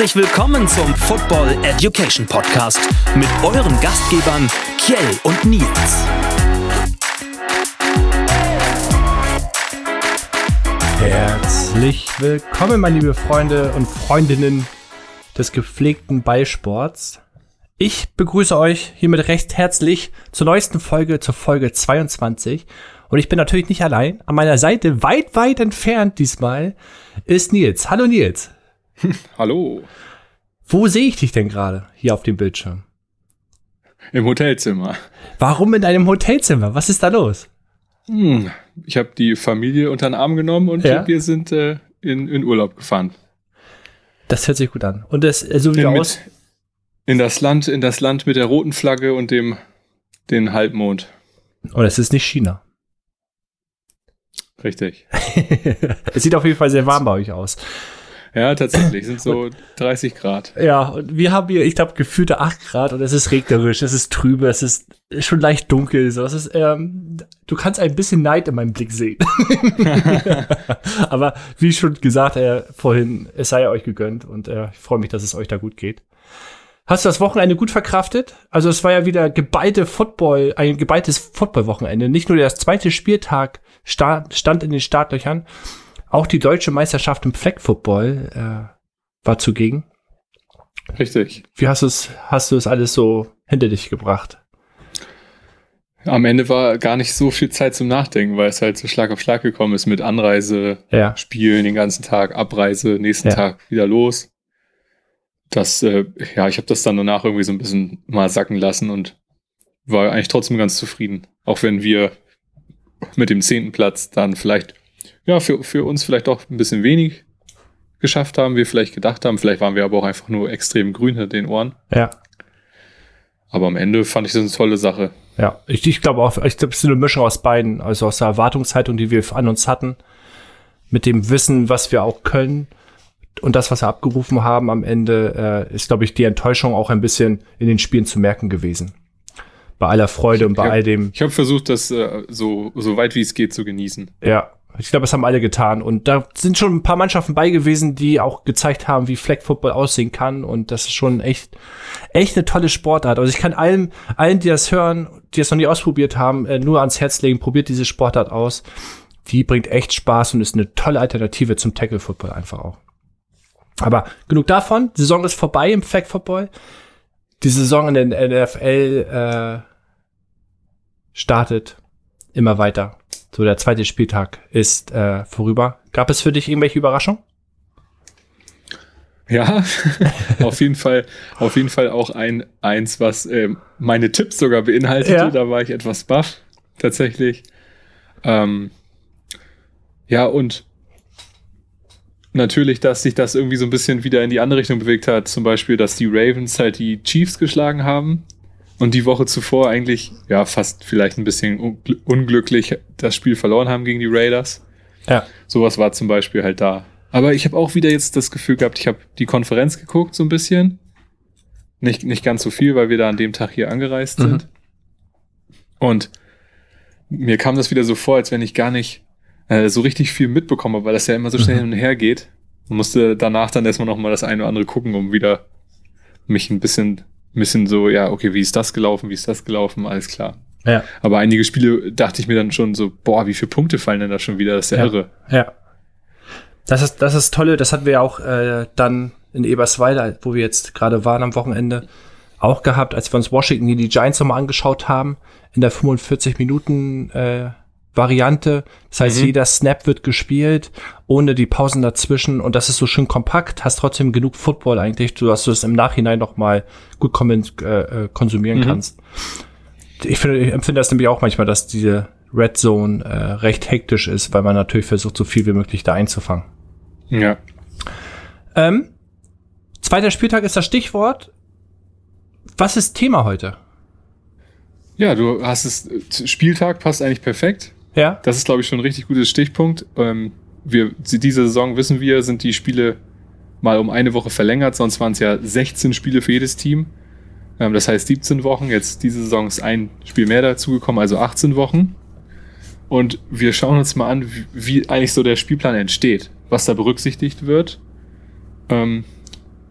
Herzlich willkommen zum Football Education Podcast mit euren Gastgebern Kjell und Nils. Herzlich willkommen, meine liebe Freunde und Freundinnen des gepflegten Ballsports. Ich begrüße euch hiermit recht herzlich zur neuesten Folge, zur Folge 22. Und ich bin natürlich nicht allein. An meiner Seite, weit, weit entfernt diesmal, ist Nils. Hallo Nils. Hallo. Wo sehe ich dich denn gerade hier auf dem Bildschirm? Im Hotelzimmer. Warum in einem Hotelzimmer? Was ist da los? Hm, ich habe die Familie unter den Arm genommen und ja? wir sind äh, in, in Urlaub gefahren. Das hört sich gut an. Und das äh, so wie in, aus? in das Land, in das Land mit der roten Flagge und dem den Halbmond. Und es ist nicht China. Richtig. es sieht auf jeden Fall sehr warm bei euch aus. Ja, tatsächlich, sind so 30 Grad. Ja, und wir haben hier, ich glaube, gefühlte 8 Grad und es ist regnerisch, es ist trübe, es ist schon leicht dunkel. So. Es ist, ähm, du kannst ein bisschen Neid in meinem Blick sehen. Aber wie schon gesagt, äh, vorhin, es sei euch gegönnt und äh, ich freue mich, dass es euch da gut geht. Hast du das Wochenende gut verkraftet? Also es war ja wieder geballte Football, ein geballtes Football-Wochenende. Nicht nur der zweite Spieltag stand in den Startlöchern, auch die deutsche Meisterschaft im Flag Football äh, war zugegen. Richtig. Wie hast du es, hast du es alles so hinter dich gebracht? Am Ende war gar nicht so viel Zeit zum Nachdenken, weil es halt so Schlag auf Schlag gekommen ist mit Anreise, ja. Spielen den ganzen Tag, Abreise, nächsten ja. Tag wieder los. Das, äh, ja, ich habe das dann danach irgendwie so ein bisschen mal sacken lassen und war eigentlich trotzdem ganz zufrieden. Auch wenn wir mit dem zehnten Platz dann vielleicht ja, für, für uns vielleicht auch ein bisschen wenig geschafft haben, wir vielleicht gedacht haben. Vielleicht waren wir aber auch einfach nur extrem grün hinter den Ohren. Ja. Aber am Ende fand ich das eine tolle Sache. Ja, ich, ich glaube auch, ich glaube, es ist eine Mischung aus beiden. Also aus der Erwartungshaltung, die wir an uns hatten, mit dem Wissen, was wir auch können und das, was wir abgerufen haben am Ende, äh, ist, glaube ich, die Enttäuschung auch ein bisschen in den Spielen zu merken gewesen. Bei aller Freude ich, und bei hab, all dem. Ich habe versucht, das äh, so, so weit wie es geht zu genießen. Ja, ich glaube, das haben alle getan. Und da sind schon ein paar Mannschaften bei gewesen, die auch gezeigt haben, wie Flag Football aussehen kann. Und das ist schon echt, echt eine tolle Sportart. Also ich kann allen, allen, die das hören, die das noch nie ausprobiert haben, äh, nur ans Herz legen, probiert diese Sportart aus. Die bringt echt Spaß und ist eine tolle Alternative zum Tackle Football einfach auch. Aber genug davon. Die Saison ist vorbei im Flag Football. Die Saison in der NFL äh, startet immer weiter. So, der zweite Spieltag ist äh, vorüber. Gab es für dich irgendwelche Überraschungen? Ja, auf jeden Fall, auf jeden Fall auch ein eins, was äh, meine Tipps sogar beinhaltete. Ja. Da war ich etwas baff, tatsächlich. Ähm, ja, und natürlich, dass sich das irgendwie so ein bisschen wieder in die andere Richtung bewegt hat. Zum Beispiel, dass die Ravens halt die Chiefs geschlagen haben und die Woche zuvor eigentlich, ja, fast vielleicht ein bisschen unglücklich das Spiel verloren haben gegen die Raiders. Ja. Sowas war zum Beispiel halt da. Aber ich habe auch wieder jetzt das Gefühl gehabt, ich habe die Konferenz geguckt, so ein bisschen. Nicht, nicht ganz so viel, weil wir da an dem Tag hier angereist mhm. sind. Und mir kam das wieder so vor, als wenn ich gar nicht äh, so richtig viel mitbekomme, weil das ja immer so schnell mhm. hin und her geht. Und musste danach dann erstmal nochmal das eine oder andere gucken, um wieder mich ein bisschen ein bisschen so, ja, okay, wie ist das gelaufen, wie ist das gelaufen, alles klar. Ja. Aber einige Spiele dachte ich mir dann schon so, boah, wie viele Punkte fallen denn da schon wieder? Das ist ja, ja. irre. Ja. Das ist, das ist tolle, das hatten wir ja auch äh, dann in Eberswalde, wo wir jetzt gerade waren am Wochenende, auch gehabt, als wir uns Washington die Giants nochmal angeschaut haben, in der 45 Minuten äh, Variante. Das heißt, mhm. jeder Snap wird gespielt, ohne die Pausen dazwischen. Und das ist so schön kompakt, hast trotzdem genug Football eigentlich, dass du es im Nachhinein noch mal gut äh, äh, konsumieren mhm. kannst. Ich, finde, ich empfinde das nämlich auch manchmal, dass diese Red Zone äh, recht hektisch ist, weil man natürlich versucht, so viel wie möglich da einzufangen. Ja. Ähm, zweiter Spieltag ist das Stichwort. Was ist Thema heute? Ja, du hast es, Spieltag passt eigentlich perfekt. Ja. Das ist, glaube ich, schon ein richtig gutes Stichpunkt. Ähm, wir, diese Saison wissen wir, sind die Spiele mal um eine Woche verlängert, sonst waren es ja 16 Spiele für jedes Team. Ähm, das heißt 17 Wochen. Jetzt diese Saison ist ein Spiel mehr dazugekommen, also 18 Wochen. Und wir schauen uns mal an, wie, wie eigentlich so der Spielplan entsteht, was da berücksichtigt wird. Ähm,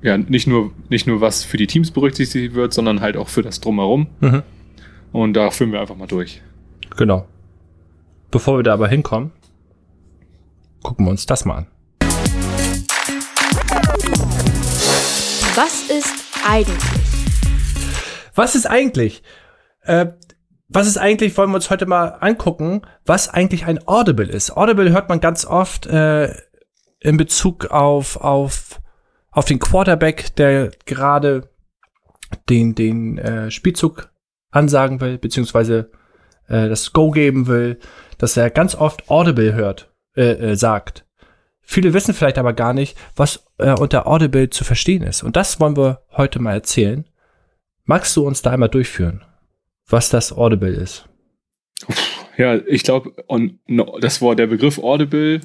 ja, nicht nur, nicht nur was für die Teams berücksichtigt wird, sondern halt auch für das Drumherum. Mhm. Und da führen wir einfach mal durch. Genau. Bevor wir da aber hinkommen, gucken wir uns das mal an. Was ist eigentlich? Was ist eigentlich? Äh, was ist eigentlich, wollen wir uns heute mal angucken, was eigentlich ein Audible ist. Audible hört man ganz oft äh, in Bezug auf, auf, auf den Quarterback, der gerade den, den äh, Spielzug ansagen will, beziehungsweise äh, das Go geben will, dass er ganz oft Audible hört, äh, äh, sagt. Viele wissen vielleicht aber gar nicht, was äh, unter Audible zu verstehen ist. Und das wollen wir heute mal erzählen. Magst du uns da einmal durchführen, was das Audible ist? Ja, ich glaube, das Wort, der Begriff Audible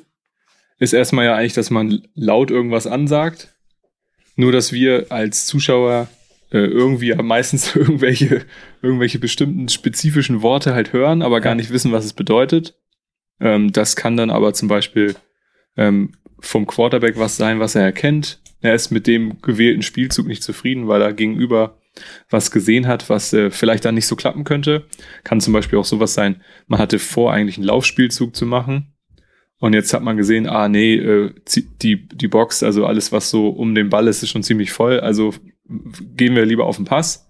ist erstmal ja eigentlich, dass man laut irgendwas ansagt. Nur, dass wir als Zuschauer äh, irgendwie meistens irgendwelche, irgendwelche bestimmten spezifischen Worte halt hören, aber gar nicht wissen, was es bedeutet. Ähm, das kann dann aber zum Beispiel ähm, vom Quarterback was sein, was er erkennt. Er ist mit dem gewählten Spielzug nicht zufrieden, weil er gegenüber was gesehen hat, was äh, vielleicht dann nicht so klappen könnte. Kann zum Beispiel auch sowas sein, man hatte vor, eigentlich einen Laufspielzug zu machen und jetzt hat man gesehen, ah nee, äh, die, die Box, also alles, was so um den Ball ist, ist schon ziemlich voll. Also gehen wir lieber auf den Pass.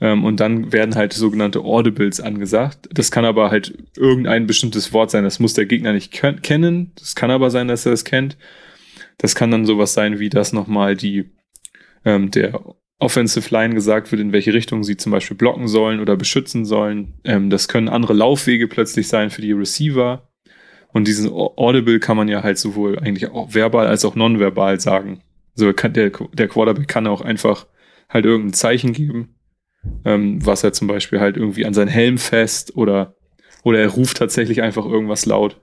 Ähm, und dann werden halt sogenannte Audibles angesagt. Das kann aber halt irgendein bestimmtes Wort sein. Das muss der Gegner nicht kennen. Das kann aber sein, dass er es kennt. Das kann dann sowas sein, wie das nochmal die ähm, der Offensive Line gesagt wird, in welche Richtung sie zum Beispiel blocken sollen oder beschützen sollen. Ähm, das können andere Laufwege plötzlich sein für die Receiver. Und diesen Audible kann man ja halt sowohl eigentlich auch verbal als auch nonverbal sagen. Also kann der, der Quarterback kann auch einfach halt irgendein Zeichen geben, ähm, was er zum Beispiel halt irgendwie an seinen Helm fest oder, oder er ruft tatsächlich einfach irgendwas laut.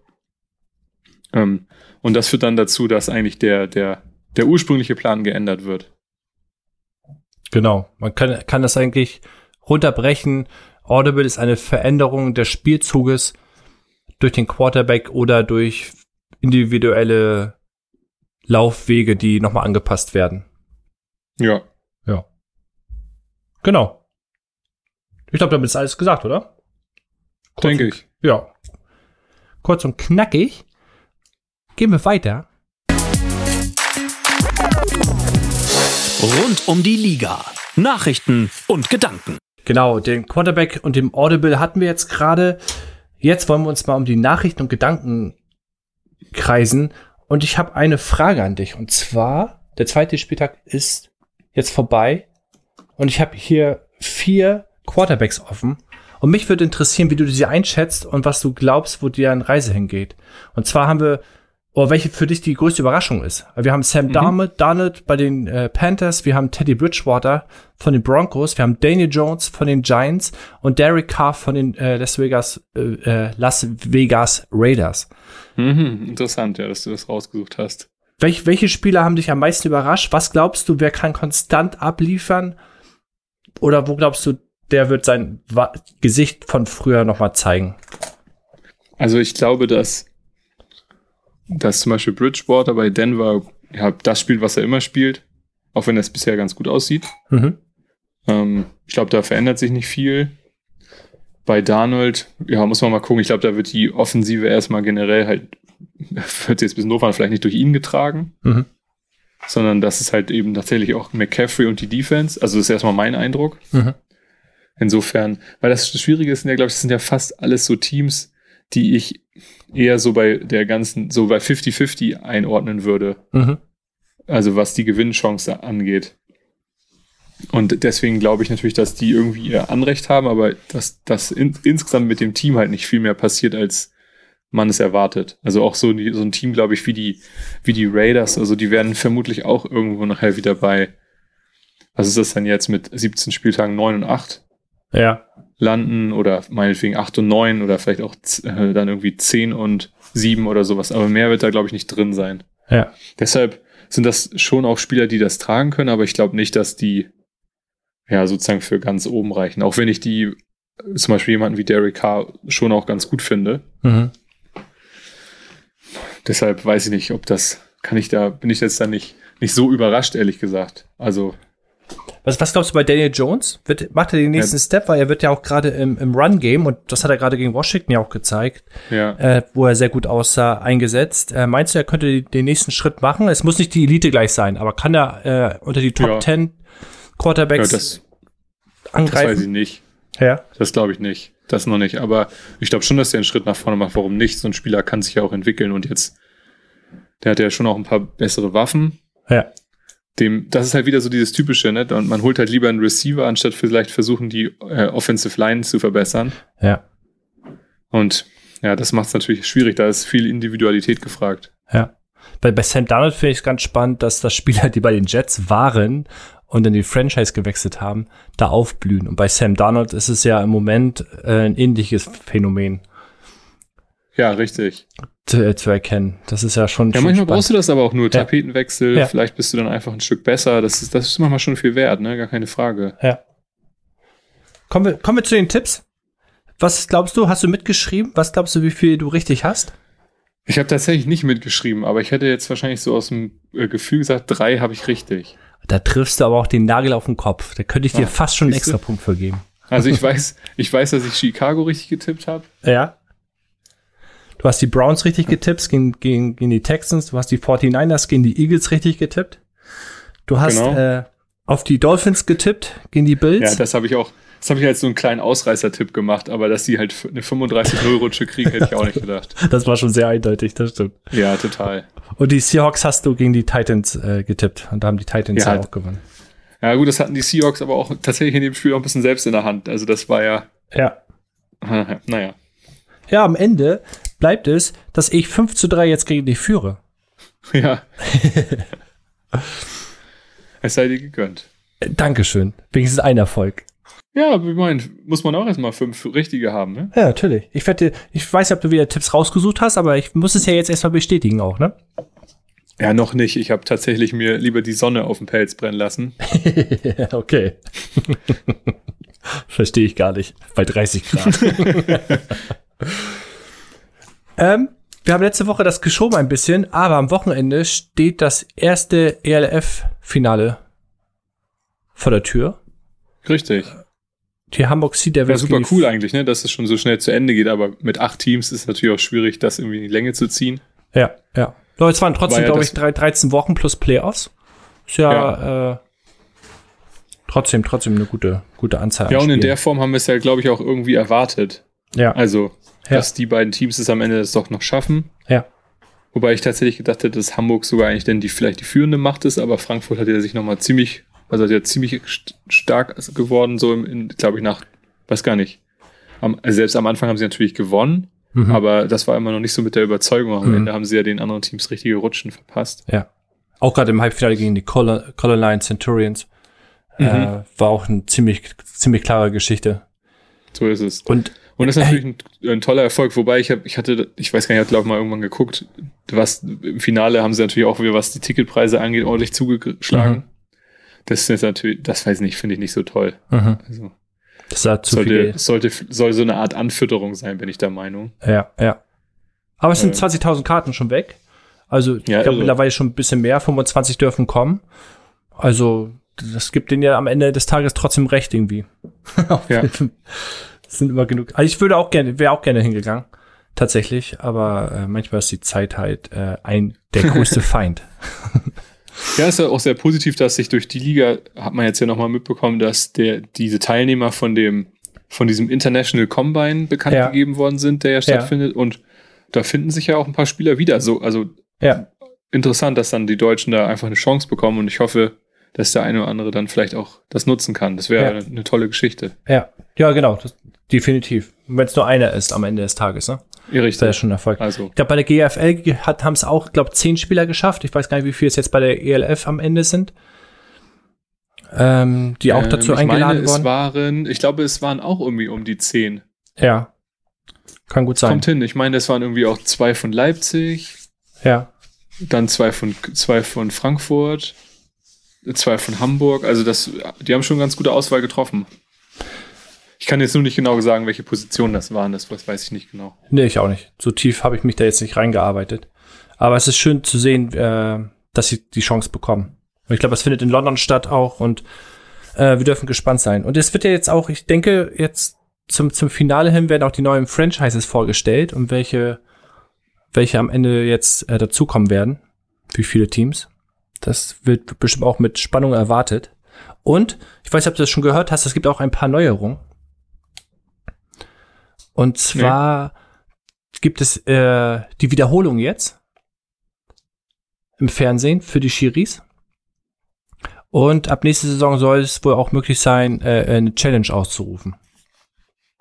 Ähm, und das führt dann dazu, dass eigentlich der, der, der ursprüngliche Plan geändert wird. Genau. Man kann, kann das eigentlich runterbrechen. Audible ist eine Veränderung des Spielzuges durch den Quarterback oder durch individuelle Laufwege, die nochmal angepasst werden. Ja. Ja. Genau. Ich glaube, damit ist alles gesagt, oder? Kurz Denke ich. Ja. Kurz und knackig. Gehen wir weiter. Rund um die Liga. Nachrichten und Gedanken. Genau, den Quarterback und dem Audible hatten wir jetzt gerade. Jetzt wollen wir uns mal um die Nachrichten und Gedanken kreisen. Und ich habe eine Frage an dich. Und zwar, der zweite Spieltag ist jetzt vorbei. Und ich habe hier vier Quarterbacks offen. Und mich würde interessieren, wie du sie einschätzt und was du glaubst, wo die Reise hingeht. Und zwar haben wir oder welche für dich die größte Überraschung ist. Wir haben Sam mhm. Darnold, Darnold bei den äh, Panthers, wir haben Teddy Bridgewater von den Broncos, wir haben Daniel Jones von den Giants und Derek Carr von den äh, Las Vegas äh, äh, Las Vegas Raiders. Mhm, interessant, ja, dass du das rausgesucht hast. Welch, welche Spieler haben dich am meisten überrascht? Was glaubst du, wer kann konstant abliefern? Oder wo glaubst du, der wird sein Wa Gesicht von früher noch mal zeigen? Also ich glaube, dass dass zum Beispiel Bridgewater bei Denver ja, das spielt, was er immer spielt, auch wenn das bisher ganz gut aussieht. Mhm. Ähm, ich glaube, da verändert sich nicht viel. Bei Darnold, ja, muss man mal gucken. Ich glaube, da wird die Offensive erstmal generell halt, wird jetzt bis doof vielleicht nicht durch ihn getragen, mhm. sondern das ist halt eben tatsächlich auch McCaffrey und die Defense. Also das ist erstmal mein Eindruck. Mhm. Insofern, weil das, das Schwierige ist, ja, glaube ich, das sind ja fast alles so Teams, die ich eher so bei der ganzen, so bei 50-50 einordnen würde. Mhm. Also was die Gewinnchance angeht. Und deswegen glaube ich natürlich, dass die irgendwie ihr Anrecht haben, aber dass das in, insgesamt mit dem Team halt nicht viel mehr passiert, als man es erwartet. Also auch so, so ein Team, glaube ich, wie die, wie die Raiders, also die werden vermutlich auch irgendwo nachher wieder bei, was ist das denn jetzt mit 17 Spieltagen 9 und 8? Ja landen oder meinetwegen 8 und 9 oder vielleicht auch äh, dann irgendwie 10 und 7 oder sowas. Aber mehr wird da, glaube ich, nicht drin sein. Ja. Deshalb sind das schon auch Spieler, die das tragen können, aber ich glaube nicht, dass die ja sozusagen für ganz oben reichen. Auch wenn ich die zum Beispiel jemanden wie Derek Carr schon auch ganz gut finde. Mhm. Deshalb weiß ich nicht, ob das kann ich da, bin ich jetzt da nicht, nicht so überrascht, ehrlich gesagt. Also. Was, was glaubst du bei Daniel Jones? Wird, macht er den nächsten ja. Step? Weil er wird ja auch gerade im, im Run-Game, und das hat er gerade gegen Washington ja auch gezeigt, ja. äh, wo er sehr gut aussah, eingesetzt. Äh, meinst du, er könnte den nächsten Schritt machen? Es muss nicht die Elite gleich sein, aber kann er äh, unter die Top ja. 10 Quarterbacks ja, das, angreifen? Das weiß ich nicht. Ja. Das glaube ich nicht. Das noch nicht. Aber ich glaube schon, dass er einen Schritt nach vorne macht. Warum nicht? So ein Spieler kann sich ja auch entwickeln und jetzt, der hat ja schon auch ein paar bessere Waffen. Ja dem, das ist halt wieder so dieses typische, ne? Und man holt halt lieber einen Receiver, anstatt vielleicht versuchen, die äh, Offensive Line zu verbessern. Ja. Und ja, das macht es natürlich schwierig, da ist viel Individualität gefragt. Ja. Bei, bei Sam Donald finde ich es ganz spannend, dass das Spieler, die bei den Jets waren und in die Franchise gewechselt haben, da aufblühen. Und bei Sam Donald ist es ja im Moment äh, ein ähnliches Phänomen. Ja, richtig. Zu, äh, zu, erkennen. Das ist ja schon. Ja, schon manchmal spannend. brauchst du das aber auch nur. Tapetenwechsel, ja. vielleicht bist du dann einfach ein Stück besser. Das ist, das ist manchmal schon viel wert, ne? Gar keine Frage. Ja. Kommen wir, kommen wir zu den Tipps. Was glaubst du, hast du mitgeschrieben? Was glaubst du, wie viel du richtig hast? Ich habe tatsächlich nicht mitgeschrieben, aber ich hätte jetzt wahrscheinlich so aus dem äh, Gefühl gesagt, drei habe ich richtig. Da triffst du aber auch den Nagel auf den Kopf. Da könnte ich dir ah, fast schon einen extra Punkt für geben. Also ich weiß, ich weiß, dass ich Chicago richtig getippt habe. Ja. Du hast die Browns richtig getippt gegen, gegen, gegen die Texans. Du hast die 49ers gegen die Eagles richtig getippt. Du hast genau. äh, auf die Dolphins getippt gegen die Bills. Ja, das habe ich auch. Das habe ich als so einen kleinen Ausreißer-Tipp gemacht, aber dass die halt eine 35-0-Rutsche kriegen, hätte ich auch nicht gedacht. Das war schon sehr eindeutig, das stimmt. Ja, total. Und die Seahawks hast du gegen die Titans äh, getippt und da haben die Titans ja, auch gewonnen. Ja, gut, das hatten die Seahawks aber auch tatsächlich in dem Spiel auch ein bisschen selbst in der Hand. Also das war ja. Ja. Naja. Ja, am Ende bleibt es, dass ich 5 zu 3 jetzt gegen dich führe. Ja. es sei dir gegönnt. Dankeschön. Wenigstens ein Erfolg. Ja, ich meine, muss man auch erstmal fünf richtige haben, ne? Ja, natürlich. Ich wette, ich weiß nicht, ob du wieder Tipps rausgesucht hast, aber ich muss es ja jetzt erstmal bestätigen auch, ne? Ja, noch nicht. Ich habe tatsächlich mir lieber die Sonne auf dem Pelz brennen lassen. okay. Verstehe ich gar nicht. Bei 30 Grad. Ähm, wir haben letzte Woche das geschoben ein bisschen, aber am Wochenende steht das erste ELF-Finale vor der Tür. Richtig. Die Hamburg Sea Devils. Ja, super cool eigentlich, ne, dass es schon so schnell zu Ende geht, aber mit acht Teams ist es natürlich auch schwierig, das irgendwie in die Länge zu ziehen. Ja, ja. Leute, es waren trotzdem, ja glaube ich, drei, 13 Wochen plus Playoffs. Ist ja, ja. Äh, trotzdem, trotzdem eine gute, gute Anzahl. Ja, und in der Form haben wir es ja, glaube ich, auch irgendwie erwartet. Ja. Also, ja. dass die beiden Teams es am Ende das doch noch schaffen. Ja. Wobei ich tatsächlich gedacht hätte, dass Hamburg sogar eigentlich denn die vielleicht die führende Macht ist, aber Frankfurt hat ja sich nochmal ziemlich also ja ziemlich stark geworden, so glaube ich, nach, weiß gar nicht. Am, also selbst am Anfang haben sie natürlich gewonnen, mhm. aber das war immer noch nicht so mit der Überzeugung. Am mhm. Ende haben sie ja den anderen Teams richtige Rutschen verpasst. Ja. Auch gerade im Halbfinale gegen die Col Colorline Centurions mhm. äh, war auch eine ziemlich, ziemlich klare Geschichte. So ist es. Und und das ist natürlich ein, ein, toller Erfolg, wobei ich habe, ich hatte, ich weiß gar nicht, ich habe glaube mal irgendwann geguckt, was im Finale haben sie natürlich auch wieder, was die Ticketpreise angeht, ordentlich zugeschlagen. Mhm. Das ist natürlich, das weiß ich nicht, finde ich nicht so toll. Mhm. Also, das hat zu sollte, viel. Sollte, soll so eine Art Anfütterung sein, bin ich der Meinung. Ja, ja. Aber es sind äh, 20.000 Karten schon weg. Also, ich ja, glaube also, mittlerweile schon ein bisschen mehr. 25 dürfen kommen. Also, das gibt denen ja am Ende des Tages trotzdem recht irgendwie. ja. Sind immer genug. Also, ich würde auch gerne, wäre auch gerne hingegangen. Tatsächlich. Aber äh, manchmal ist die Zeit halt äh, ein, der größte Feind. Ja, ist ja auch sehr positiv, dass sich durch die Liga, hat man jetzt ja nochmal mitbekommen, dass der, diese Teilnehmer von dem, von diesem International Combine bekannt ja. gegeben worden sind, der ja stattfindet. Ja. Und da finden sich ja auch ein paar Spieler wieder. So, also ja. interessant, dass dann die Deutschen da einfach eine Chance bekommen. Und ich hoffe, dass der eine oder andere dann vielleicht auch das nutzen kann. Das wäre ja. eine tolle Geschichte. Ja, ja, genau. Das, definitiv. Wenn es nur einer ist am Ende des Tages, ne? Ja, richtig. Das ist schon ein Erfolg. Also. Ich glaube, bei der GFL haben es auch, glaube zehn Spieler geschafft. Ich weiß gar nicht, wie viel es jetzt bei der ELF am Ende sind. Ähm, die auch ähm, dazu eingeladen meine, worden. Es waren, ich glaube, es waren auch irgendwie um die zehn. Ja. Kann gut sein. Kommt hin. Ich meine, es waren irgendwie auch zwei von Leipzig. Ja. Dann zwei von, zwei von Frankfurt. Zwei von Hamburg. Also das, die haben schon ganz gute Auswahl getroffen. Ich kann jetzt nur nicht genau sagen, welche Positionen das waren. Das, weiß ich nicht genau. Nee, ich auch nicht. So tief habe ich mich da jetzt nicht reingearbeitet. Aber es ist schön zu sehen, äh, dass sie die Chance bekommen. Und ich glaube, das findet in London statt auch und äh, wir dürfen gespannt sein. Und es wird ja jetzt auch, ich denke, jetzt zum, zum Finale hin werden auch die neuen Franchises vorgestellt und welche, welche am Ende jetzt äh, dazukommen werden. Wie viele Teams. Das wird bestimmt auch mit Spannung erwartet. Und ich weiß nicht, ob du das schon gehört hast, es gibt auch ein paar Neuerungen. Und zwar nee. gibt es äh, die Wiederholung jetzt im Fernsehen für die Schiris. Und ab nächster Saison soll es wohl auch möglich sein, äh, eine Challenge auszurufen.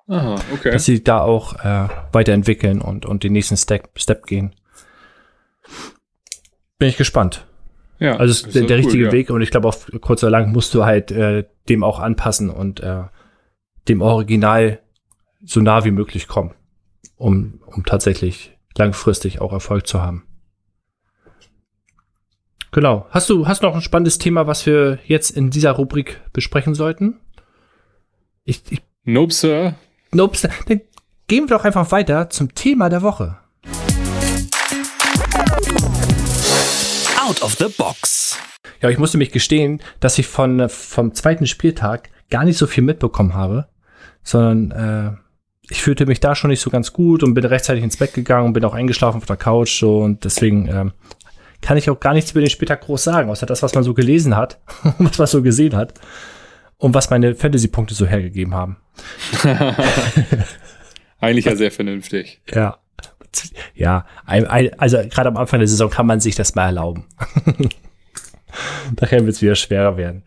Aha, okay. Dass sie da auch äh, weiterentwickeln und, und den nächsten Step, Step gehen. Bin ich gespannt. Ja, also ist der, der cool, richtige ja. Weg und ich glaube, auf kurz oder lang musst du halt äh, dem auch anpassen und äh, dem Original so nah wie möglich kommen, um, um tatsächlich langfristig auch Erfolg zu haben. Genau. Hast du, hast noch ein spannendes Thema, was wir jetzt in dieser Rubrik besprechen sollten? Ich, ich nope, Sir. Nope, Sir. Dann gehen wir doch einfach weiter zum Thema der Woche. Out of the box. Ja, ich musste mich gestehen, dass ich von, vom zweiten Spieltag gar nicht so viel mitbekommen habe, sondern äh, ich fühlte mich da schon nicht so ganz gut und bin rechtzeitig ins Bett gegangen und bin auch eingeschlafen auf der Couch so und deswegen ähm, kann ich auch gar nichts über den Spieltag groß sagen, außer das, was man so gelesen hat, was man so gesehen hat und was meine Fantasy-Punkte so hergegeben haben. Eigentlich ja sehr vernünftig. Ja. Ja, also gerade am Anfang der Saison kann man sich das mal erlauben. Nachher wird es wieder schwerer werden.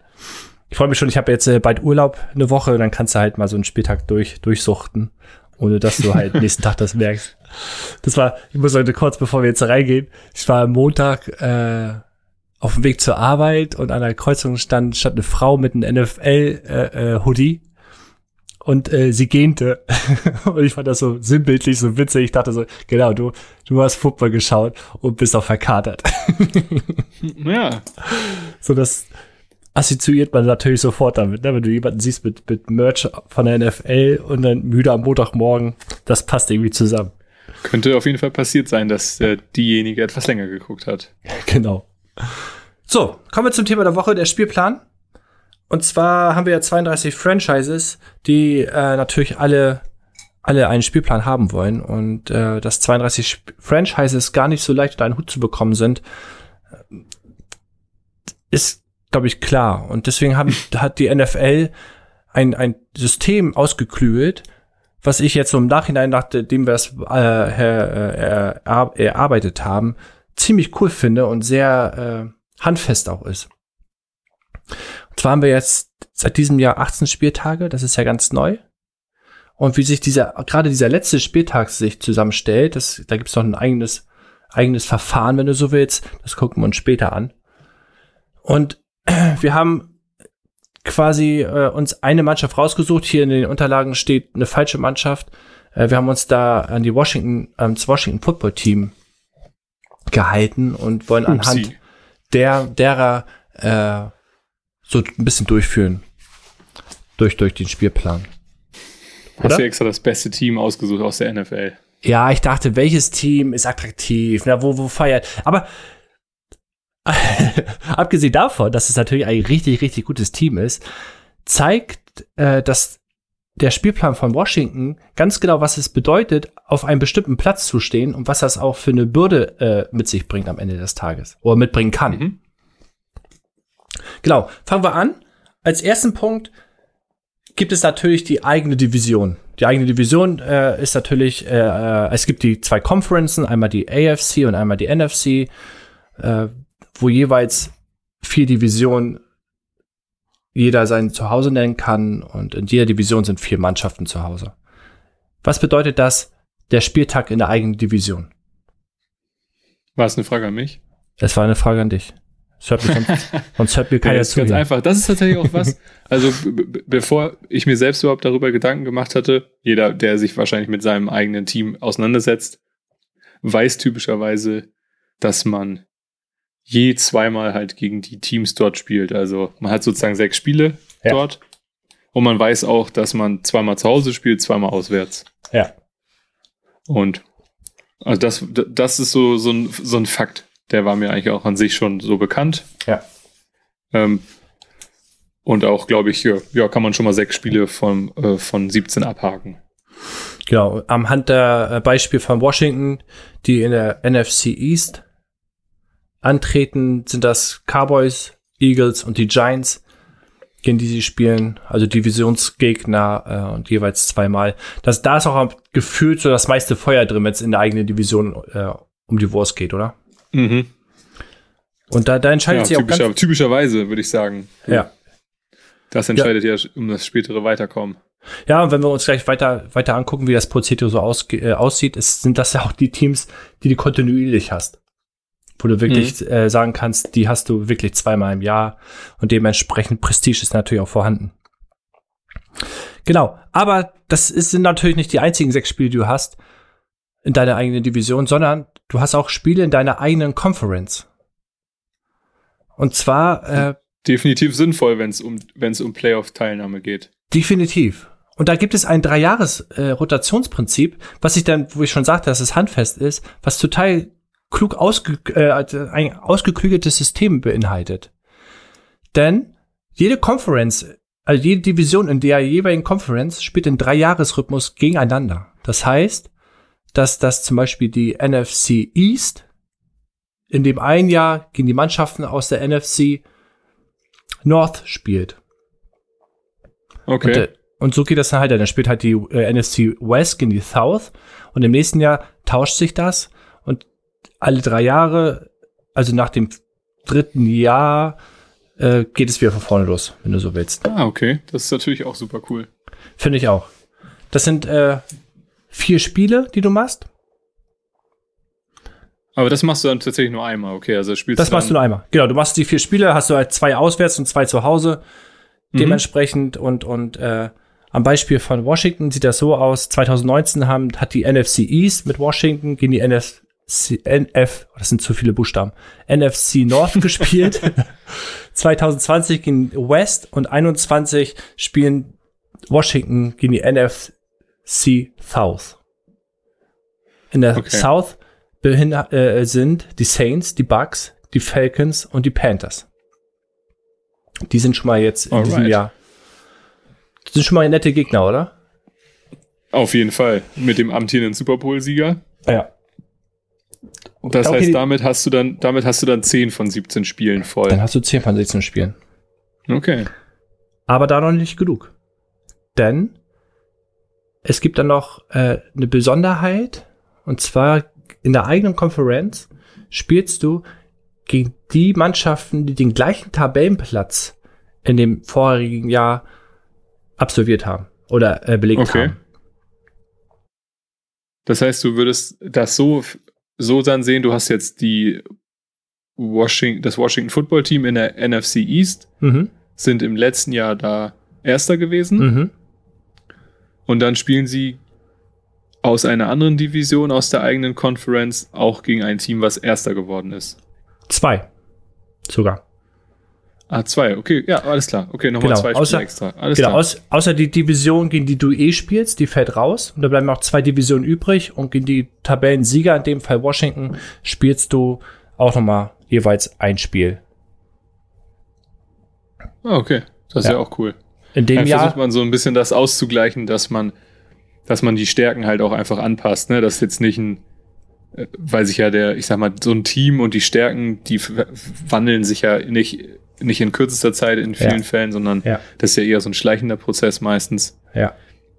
Ich freue mich schon, ich habe jetzt äh, bald Urlaub eine Woche, dann kannst du halt mal so einen Spieltag durch, durchsuchten, ohne dass du halt nächsten Tag das merkst. Das war, ich muss heute kurz, bevor wir jetzt reingehen, ich war am Montag äh, auf dem Weg zur Arbeit und an der Kreuzung stand, stand eine Frau mit einem NFL-Hoodie äh, äh, und äh, sie gähnte. und ich fand das so sinnbildlich, so witzig. Ich dachte so, genau, du, du hast Football geschaut und bist auch verkatert. ja. So das assoziiert man natürlich sofort damit, ne? wenn du jemanden siehst mit, mit Merch von der NFL und dann müde am Montagmorgen, das passt irgendwie zusammen. Könnte auf jeden Fall passiert sein, dass äh, diejenige etwas länger geguckt hat. Genau. So, kommen wir zum Thema der Woche, der Spielplan. Und zwar haben wir ja 32 Franchises, die äh, natürlich alle alle einen Spielplan haben wollen und äh, dass 32 Sp Franchises gar nicht so leicht unter einen Hut zu bekommen sind, ist, glaube ich, klar. Und deswegen haben, hat die NFL ein, ein System ausgeklügelt, was ich jetzt so im Nachhinein, nachdem wir es äh, äh, erarbeitet haben, ziemlich cool finde und sehr äh, handfest auch ist. Und zwar haben wir jetzt seit diesem Jahr 18 Spieltage, das ist ja ganz neu. Und wie sich dieser, gerade dieser letzte Spieltag sich zusammenstellt, das, da gibt es noch ein eigenes, eigenes Verfahren, wenn du so willst. Das gucken wir uns später an. Und wir haben quasi äh, uns eine Mannschaft rausgesucht. Hier in den Unterlagen steht eine falsche Mannschaft. Äh, wir haben uns da an die Washington, ähm, das Washington Football Team gehalten und wollen Upsi. anhand der, derer äh, so ein bisschen durchführen. Durch, durch den Spielplan. Oder? Hast du extra das beste Team ausgesucht aus der NFL? Ja, ich dachte, welches Team ist attraktiv? Na, wo, wo feiert? Aber abgesehen davon, dass es natürlich ein richtig, richtig gutes Team ist, zeigt, äh, dass der Spielplan von Washington ganz genau, was es bedeutet, auf einem bestimmten Platz zu stehen und was das auch für eine Bürde äh, mit sich bringt am Ende des Tages oder mitbringen kann. Mhm. Genau, fangen wir an. Als ersten Punkt gibt es natürlich die eigene Division. Die eigene Division äh, ist natürlich, äh, äh es gibt die zwei Conferences, einmal die AFC und einmal die NFC, äh, wo jeweils vier Divisionen jeder sein Zuhause nennen kann und in jeder Division sind vier Mannschaften zu Hause. Was bedeutet das, der Spieltag in der eigenen Division? War es eine Frage an mich? Es war eine Frage an dich. Sonst, sonst hört mir keiner ja, zu. Ganz einfach. Das ist tatsächlich auch was. Also bevor ich mir selbst überhaupt darüber Gedanken gemacht hatte, jeder, der sich wahrscheinlich mit seinem eigenen Team auseinandersetzt, weiß typischerweise, dass man je zweimal halt gegen die Teams dort spielt. Also man hat sozusagen sechs Spiele ja. dort. Und man weiß auch, dass man zweimal zu Hause spielt, zweimal auswärts. Ja. Und also das, das ist so, so, ein, so ein Fakt. Der war mir eigentlich auch an sich schon so bekannt. Ja. Ähm, und auch, glaube ich, ja, kann man schon mal sechs Spiele von, äh, von 17 abhaken. Genau, am Hand der äh, Beispiel von Washington, die in der NFC East antreten, sind das Cowboys, Eagles und die Giants, gegen die sie spielen, also Divisionsgegner äh, und jeweils zweimal. Das, da ist auch gefühlt so das meiste Feuer drin, wenn es in der eigenen Division äh, um die Wurst geht, oder? Mhm. Und da, da entscheidet ja, sich typischer, auch ganz typischerweise, würde ich sagen. Ja. Das entscheidet ja. ja um das spätere Weiterkommen. Ja, und wenn wir uns gleich weiter, weiter angucken, wie das Prozedere so aus, äh, aussieht, ist, sind das ja auch die Teams, die du kontinuierlich hast. Wo du wirklich mhm. äh, sagen kannst, die hast du wirklich zweimal im Jahr und dementsprechend Prestige ist natürlich auch vorhanden. Genau, aber das ist, sind natürlich nicht die einzigen sechs Spiele, die du hast in deiner eigenen Division, sondern du hast auch Spiele in deiner eigenen Conference. Und zwar äh, definitiv sinnvoll, wenn es um wenn es um Playoff-Teilnahme geht. Definitiv. Und da gibt es ein Dreijahres-Rotationsprinzip, äh, was ich dann, wo ich schon sagte, dass es handfest ist, was total klug ausge, äh, ein ausgeklügeltes System beinhaltet. Denn jede Conference, also jede Division in der jeweiligen Conference spielt in Dreijahresrhythmus gegeneinander. Das heißt, dass das zum Beispiel die NFC East in dem einen Jahr gegen die Mannschaften aus der NFC North spielt. Okay. Und, äh, und so geht das dann halt. Dann spielt halt die äh, NFC West gegen die South. Und im nächsten Jahr tauscht sich das. Und alle drei Jahre, also nach dem dritten Jahr, äh, geht es wieder von vorne los, wenn du so willst. Ah, okay. Das ist natürlich auch super cool. Finde ich auch. Das sind äh, vier Spiele, die du machst. Aber das machst du dann tatsächlich nur einmal, okay? Also spielst das du machst du nur einmal. Genau, du machst die vier Spiele, hast du halt zwei auswärts und zwei zu Hause. Mhm. Dementsprechend und, und äh, am Beispiel von Washington sieht das so aus. 2019 haben, hat die NFC East mit Washington gegen die NFC, NF, das sind zu viele Buchstaben, NFC North gespielt. 2020 gegen West und 21 spielen Washington gegen die NFC South. In der okay. South äh, sind die Saints, die Bucks, die Falcons und die Panthers. Die sind schon mal jetzt in Alright. diesem Jahr. Das sind schon mal nette Gegner, oder? Auf jeden Fall. Mit dem amtierenden Super Bowl-Sieger. Ja. Das okay, heißt, damit hast du dann, damit hast du dann 10 von 17 Spielen voll. Dann hast du 10 von 17 Spielen. Okay. Aber da noch nicht genug. Denn es gibt dann noch äh, eine Besonderheit. Und zwar in der eigenen Konferenz spielst du gegen die Mannschaften, die den gleichen Tabellenplatz in dem vorherigen Jahr absolviert haben oder äh, belegt okay. haben. Das heißt, du würdest das so, so dann sehen, du hast jetzt die Washington, das Washington Football Team in der NFC East, mhm. sind im letzten Jahr da Erster gewesen. Mhm. Und dann spielen sie aus einer anderen Division, aus der eigenen Conference, auch gegen ein Team, was Erster geworden ist. Zwei. Sogar. Ah, zwei, okay, ja, alles klar. Okay, nochmal genau, zwei Spiele außer, extra. Alles genau, klar. Aus, außer die Division, gegen die du eh spielst, die fällt raus. Und da bleiben auch zwei Divisionen übrig. Und gegen die Tabellensieger, in dem Fall Washington, spielst du auch nochmal jeweils ein Spiel. Ah, okay. Das ist ja, ja auch cool. In dem Dann Jahr versucht man so ein bisschen das auszugleichen, dass man, dass man die Stärken halt auch einfach anpasst, ne? Dass jetzt nicht ein äh, weil sich ja der, ich sag mal, so ein Team und die Stärken, die wandeln sich ja nicht, nicht in kürzester Zeit in vielen ja. Fällen, sondern ja. das ist ja eher so ein schleichender Prozess meistens. Ja.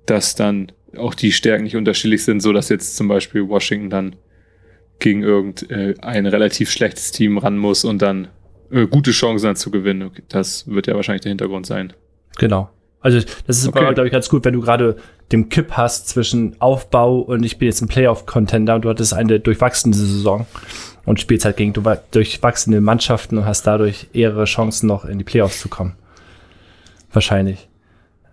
Dass dann auch die Stärken nicht unterschiedlich sind, so dass jetzt zum Beispiel Washington dann gegen irgendein äh, relativ schlechtes Team ran muss und dann äh, gute Chancen dann zu gewinnen. Das wird ja wahrscheinlich der Hintergrund sein. Genau. Also das ist, okay. glaube ich, ganz gut, wenn du gerade dem Kipp hast zwischen Aufbau und ich bin jetzt ein Playoff-Contender und du hattest eine durchwachsene Saison und spielst halt gegen durchwachsene Mannschaften und hast dadurch ehere Chancen noch in die Playoffs zu kommen. Wahrscheinlich.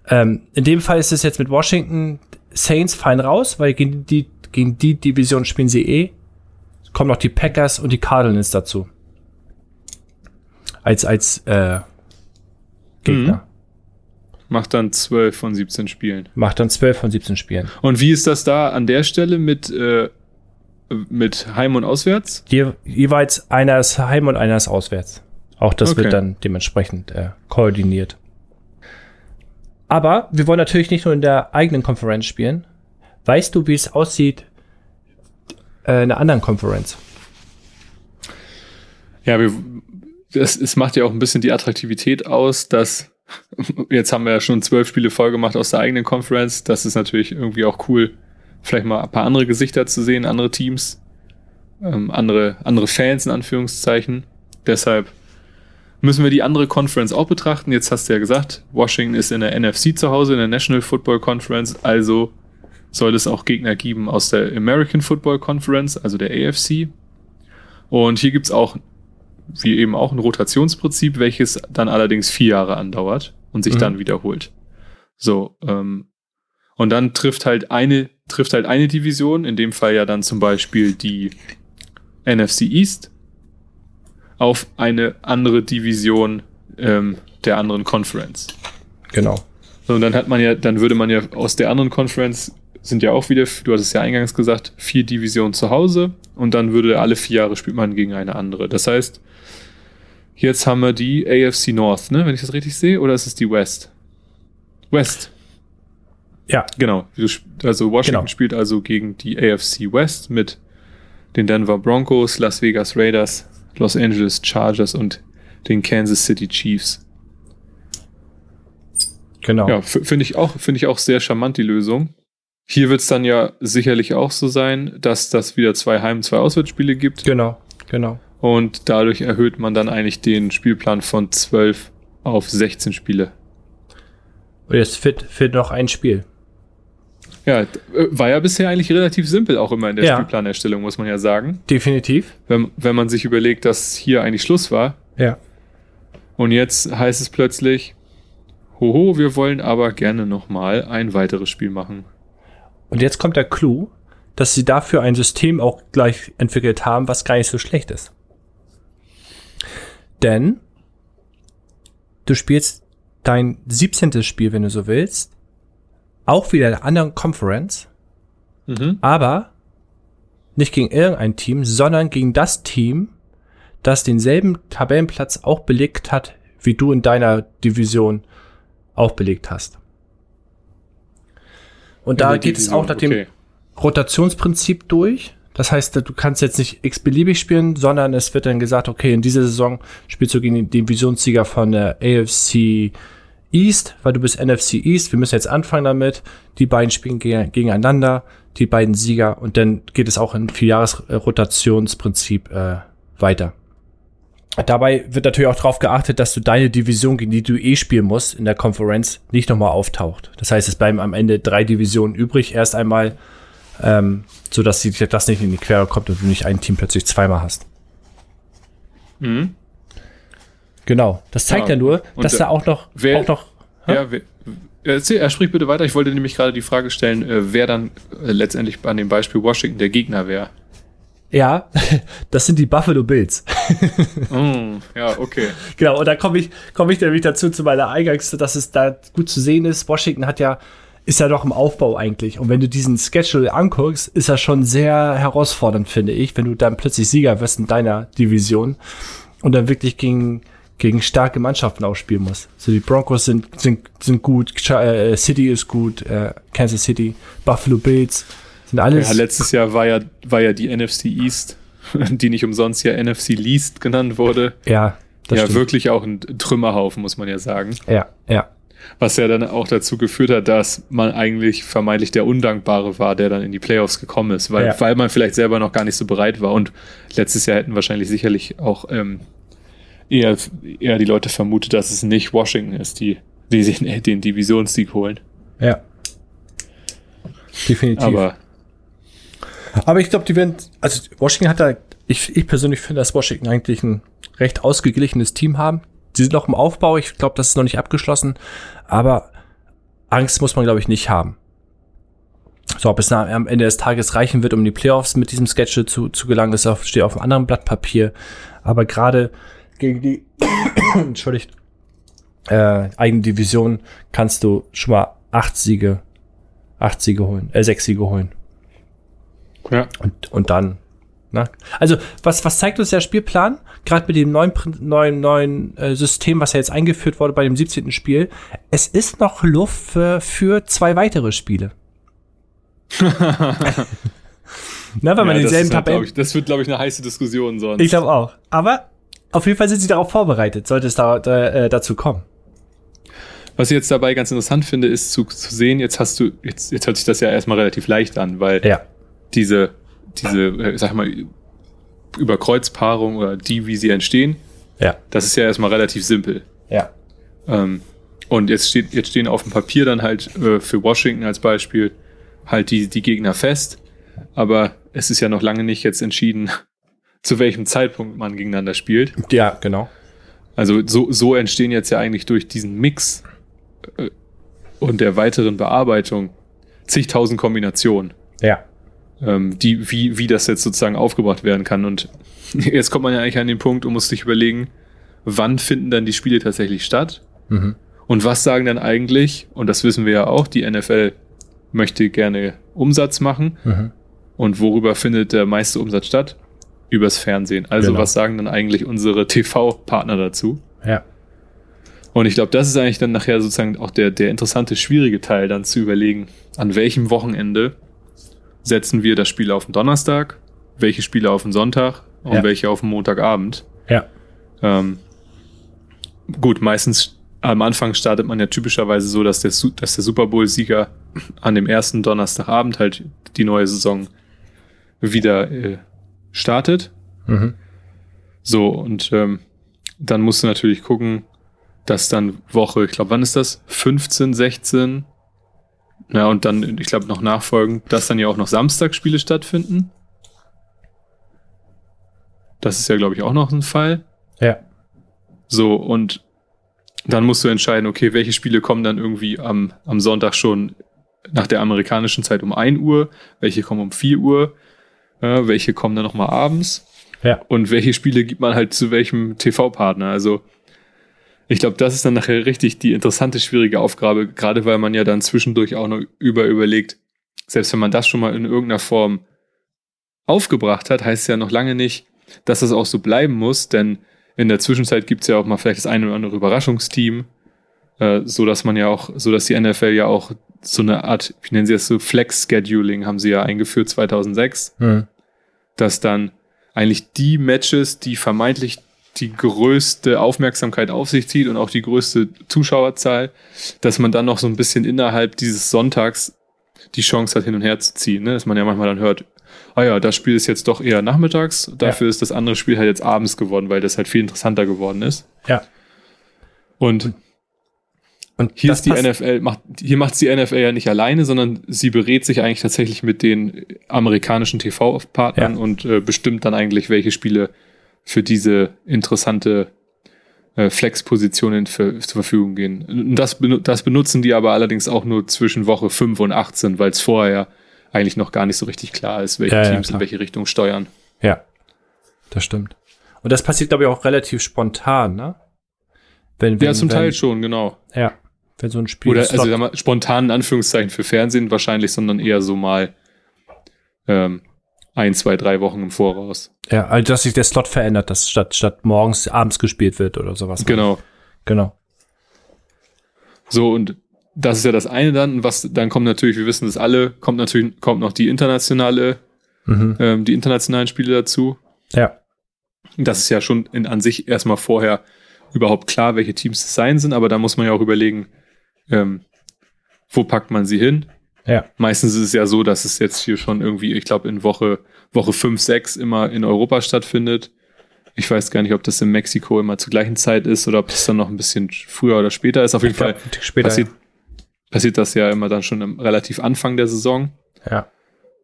Ähm, in dem Fall ist es jetzt mit Washington Saints fein raus, weil gegen die, gegen die Division spielen sie eh. Kommen noch die Packers und die Cardinals dazu. Als, als äh, Gegner. Mhm. Macht dann 12 von 17 Spielen. Macht dann 12 von 17 Spielen. Und wie ist das da an der Stelle mit, äh, mit Heim und Auswärts? Je, jeweils einer ist Heim und einer ist Auswärts. Auch das okay. wird dann dementsprechend äh, koordiniert. Aber wir wollen natürlich nicht nur in der eigenen Konferenz spielen. Weißt du, wie es aussieht äh, in einer anderen Konferenz? Ja, wir, das, es macht ja auch ein bisschen die Attraktivität aus, dass jetzt haben wir ja schon zwölf Spiele voll gemacht aus der eigenen Konferenz. Das ist natürlich irgendwie auch cool, vielleicht mal ein paar andere Gesichter zu sehen, andere Teams, ähm, andere, andere Fans in Anführungszeichen. Deshalb müssen wir die andere Conference auch betrachten. Jetzt hast du ja gesagt, Washington ist in der NFC zu Hause, in der National Football Conference, also soll es auch Gegner geben aus der American Football Conference, also der AFC. Und hier gibt's auch, wie eben auch, ein Rotationsprinzip, welches dann allerdings vier Jahre andauert und sich mhm. dann wiederholt. So, ähm, und dann trifft halt eine, trifft halt eine Division, in dem Fall ja dann zum Beispiel die NFC East auf eine andere Division ähm, der anderen Conference. Genau. So, und dann hat man ja, dann würde man ja aus der anderen Conference sind ja auch wieder, du hast es ja eingangs gesagt, vier Divisionen zu Hause und dann würde alle vier Jahre spielt man gegen eine andere. Das heißt, jetzt haben wir die AFC North, ne, wenn ich das richtig sehe, oder ist es die West? West. Ja. Genau. Also Washington genau. spielt also gegen die AFC West mit den Denver Broncos, Las Vegas Raiders, Los Angeles Chargers und den Kansas City Chiefs. Genau. Ja, finde ich auch, finde ich auch sehr charmant, die Lösung. Hier wird es dann ja sicherlich auch so sein, dass das wieder zwei Heim-, zwei Auswärtsspiele gibt. Genau, genau. Und dadurch erhöht man dann eigentlich den Spielplan von 12 auf 16 Spiele. Und jetzt fehlt, fehlt noch ein Spiel. Ja, äh, war ja bisher eigentlich relativ simpel, auch immer in der ja. Spielplanerstellung, muss man ja sagen. Definitiv. Wenn, wenn man sich überlegt, dass hier eigentlich Schluss war. Ja. Und jetzt heißt es plötzlich, hoho, wir wollen aber gerne nochmal ein weiteres Spiel machen. Und jetzt kommt der Clou, dass sie dafür ein System auch gleich entwickelt haben, was gar nicht so schlecht ist. Denn du spielst dein 17. Spiel, wenn du so willst, auch wieder in einer anderen Conference, mhm. aber nicht gegen irgendein Team, sondern gegen das Team, das denselben Tabellenplatz auch belegt hat, wie du in deiner Division auch belegt hast. Und da geht es auch nach dem okay. Rotationsprinzip durch. Das heißt, du kannst jetzt nicht x-beliebig spielen, sondern es wird dann gesagt, okay, in dieser Saison spielst du gegen den Divisionssieger von der AFC East, weil du bist NFC East. Wir müssen jetzt anfangen damit. Die beiden spielen gegeneinander, die beiden Sieger. Und dann geht es auch in Vierjahres-Rotationsprinzip äh, weiter. Dabei wird natürlich auch darauf geachtet, dass du deine Division, gegen die du eh spielen musst, in der Konferenz nicht nochmal auftaucht. Das heißt, es bleiben am Ende drei Divisionen übrig, erst einmal, ähm, so dass sie, das nicht in die Quere kommt und du nicht ein Team plötzlich zweimal hast. Mhm. Genau. Das zeigt ja, ja nur, dass da auch noch, wer, auch noch. Ja, wer, erzähl, er spricht bitte weiter. Ich wollte nämlich gerade die Frage stellen, äh, wer dann äh, letztendlich an dem Beispiel Washington der Gegner wäre. Ja, das sind die Buffalo Bills. mm, ja, okay. Genau, und da komme ich, komme ich nämlich dazu zu meiner Eingangs, dass es da gut zu sehen ist. Washington hat ja, ist ja doch im Aufbau eigentlich. Und wenn du diesen Schedule anguckst, ist er schon sehr herausfordernd, finde ich, wenn du dann plötzlich Sieger wirst in deiner Division und dann wirklich gegen, gegen starke Mannschaften auch spielen musst. So die Broncos sind, sind, sind gut, äh, City ist gut, äh, Kansas City, Buffalo Bills sind alles. Ja, letztes Jahr war ja, war ja die NFC East, die nicht umsonst ja NFC Least genannt wurde. Ja, das Ja, stimmt. wirklich auch ein Trümmerhaufen, muss man ja sagen. Ja, ja. Was ja dann auch dazu geführt hat, dass man eigentlich vermeintlich der Undankbare war, der dann in die Playoffs gekommen ist, weil, ja. weil man vielleicht selber noch gar nicht so bereit war. Und letztes Jahr hätten wahrscheinlich sicherlich auch ähm, eher, eher die Leute vermutet, dass es nicht Washington ist, die, die den, den Divisionssieg holen. Ja. Definitiv. Aber aber ich glaube, die werden, also Washington hat da, ich, ich persönlich finde, dass Washington eigentlich ein recht ausgeglichenes Team haben. Die sind noch im Aufbau, ich glaube, das ist noch nicht abgeschlossen, aber Angst muss man, glaube ich, nicht haben. So, ob es am Ende des Tages reichen wird, um die Playoffs mit diesem Schedule zu, zu gelangen, das steht auf einem anderen Blatt Papier. Aber gerade gegen die, entschuldigt, äh, eigene Division kannst du schon mal acht Siege, acht Siege holen, äh, sechs Siege holen. Ja. Und, und dann Ne? Also, was, was zeigt uns der Spielplan? Gerade mit dem neuen, neuen, neuen äh, System, was ja jetzt eingeführt wurde bei dem 17. Spiel. Es ist noch Luft für, für zwei weitere Spiele. Na, weil man denselben halt, Tabellen. Ich, das wird, glaube ich, eine heiße Diskussion sonst. Ich glaube auch. Aber auf jeden Fall sind sie darauf vorbereitet, sollte es da äh, dazu kommen. Was ich jetzt dabei ganz interessant finde, ist zu, zu sehen, jetzt hast du, jetzt, jetzt hört sich das ja erstmal relativ leicht an, weil ja. diese, diese, äh, sag mal, Überkreuzpaarung oder die, wie sie entstehen, ja. das ist ja erstmal relativ simpel. Ja. Ähm, und jetzt steht, jetzt stehen auf dem Papier dann halt äh, für Washington als Beispiel halt die, die Gegner fest. Aber es ist ja noch lange nicht jetzt entschieden, zu welchem Zeitpunkt man gegeneinander spielt. Ja, genau. Also so, so entstehen jetzt ja eigentlich durch diesen Mix äh, und der weiteren Bearbeitung zigtausend Kombinationen. Ja. Ähm, die, wie, wie das jetzt sozusagen aufgebracht werden kann. Und jetzt kommt man ja eigentlich an den Punkt und muss sich überlegen, wann finden dann die Spiele tatsächlich statt? Mhm. Und was sagen dann eigentlich, und das wissen wir ja auch, die NFL möchte gerne Umsatz machen. Mhm. Und worüber findet der meiste Umsatz statt? Übers Fernsehen. Also genau. was sagen dann eigentlich unsere TV-Partner dazu? Ja. Und ich glaube, das ist eigentlich dann nachher sozusagen auch der, der interessante, schwierige Teil, dann zu überlegen, an welchem Wochenende setzen wir das Spiel auf den Donnerstag, welche Spiele auf den Sonntag und ja. welche auf den Montagabend. Ja. Ähm, gut, meistens am Anfang startet man ja typischerweise so, dass der, dass der Super Bowl-Sieger an dem ersten Donnerstagabend halt die neue Saison wieder äh, startet. Mhm. So, und ähm, dann musst du natürlich gucken, dass dann Woche, ich glaube, wann ist das? 15, 16. Ja, und dann, ich glaube, noch nachfolgend, dass dann ja auch noch Samstagspiele stattfinden. Das ist ja, glaube ich, auch noch ein Fall. Ja. So, und dann musst du entscheiden, okay, welche Spiele kommen dann irgendwie am, am Sonntag schon nach der amerikanischen Zeit um 1 Uhr, welche kommen um 4 Uhr, äh, welche kommen dann nochmal abends. Ja. Und welche Spiele gibt man halt zu welchem TV-Partner. Also ich glaube, das ist dann nachher richtig die interessante, schwierige Aufgabe, gerade weil man ja dann zwischendurch auch noch über überlegt, selbst wenn man das schon mal in irgendeiner Form aufgebracht hat, heißt es ja noch lange nicht, dass das auch so bleiben muss, denn in der Zwischenzeit gibt es ja auch mal vielleicht das eine oder andere Überraschungsteam, äh, so dass man ja auch, so dass die NFL ja auch so eine Art, wie nennen sie das so, Flex-Scheduling haben sie ja eingeführt 2006, mhm. dass dann eigentlich die Matches, die vermeintlich die größte Aufmerksamkeit auf sich zieht und auch die größte Zuschauerzahl, dass man dann noch so ein bisschen innerhalb dieses Sonntags die Chance hat, hin und her zu ziehen. Ne? Dass man ja manchmal dann hört, ah ja, das Spiel ist jetzt doch eher nachmittags, dafür ja. ist das andere Spiel halt jetzt abends geworden, weil das halt viel interessanter geworden ist. Ja. Und und hier ist die NFL, macht, hier macht die NFL ja nicht alleine, sondern sie berät sich eigentlich tatsächlich mit den amerikanischen TV-Partnern ja. und äh, bestimmt dann eigentlich, welche Spiele für diese interessante äh, Flex-Positionen zur Verfügung gehen. Das, das benutzen die aber allerdings auch nur zwischen Woche 5 und 18, weil es vorher eigentlich noch gar nicht so richtig klar ist, welche ja, Teams ja, in welche Richtung steuern. Ja, das stimmt. Und das passiert, glaube ich, auch relativ spontan, ne? Wenn, wenn, ja, zum wenn, Teil schon, genau. Ja. Wenn so ein Spiel. Oder also sag mal, spontan in Anführungszeichen für Fernsehen wahrscheinlich, sondern eher so mal ähm, ein, zwei, drei Wochen im Voraus. Ja, also dass sich der Slot verändert, dass statt, statt morgens abends gespielt wird oder sowas. Genau. Genau. So, und das ist ja das eine dann. Was dann kommt natürlich, wir wissen das alle, kommt natürlich, kommt noch die internationale, mhm. ähm, die internationalen Spiele dazu. Ja. Das ist ja schon in, an sich erstmal vorher überhaupt klar, welche Teams es sein sind, aber da muss man ja auch überlegen, ähm, wo packt man sie hin? Ja. Meistens ist es ja so, dass es jetzt hier schon irgendwie, ich glaube, in Woche, Woche 5, 6 immer in Europa stattfindet. Ich weiß gar nicht, ob das in Mexiko immer zur gleichen Zeit ist oder ob das dann noch ein bisschen früher oder später ist. Auf jeden ich Fall später, passiert, ja. passiert das ja immer dann schon im relativ Anfang der Saison. Ja.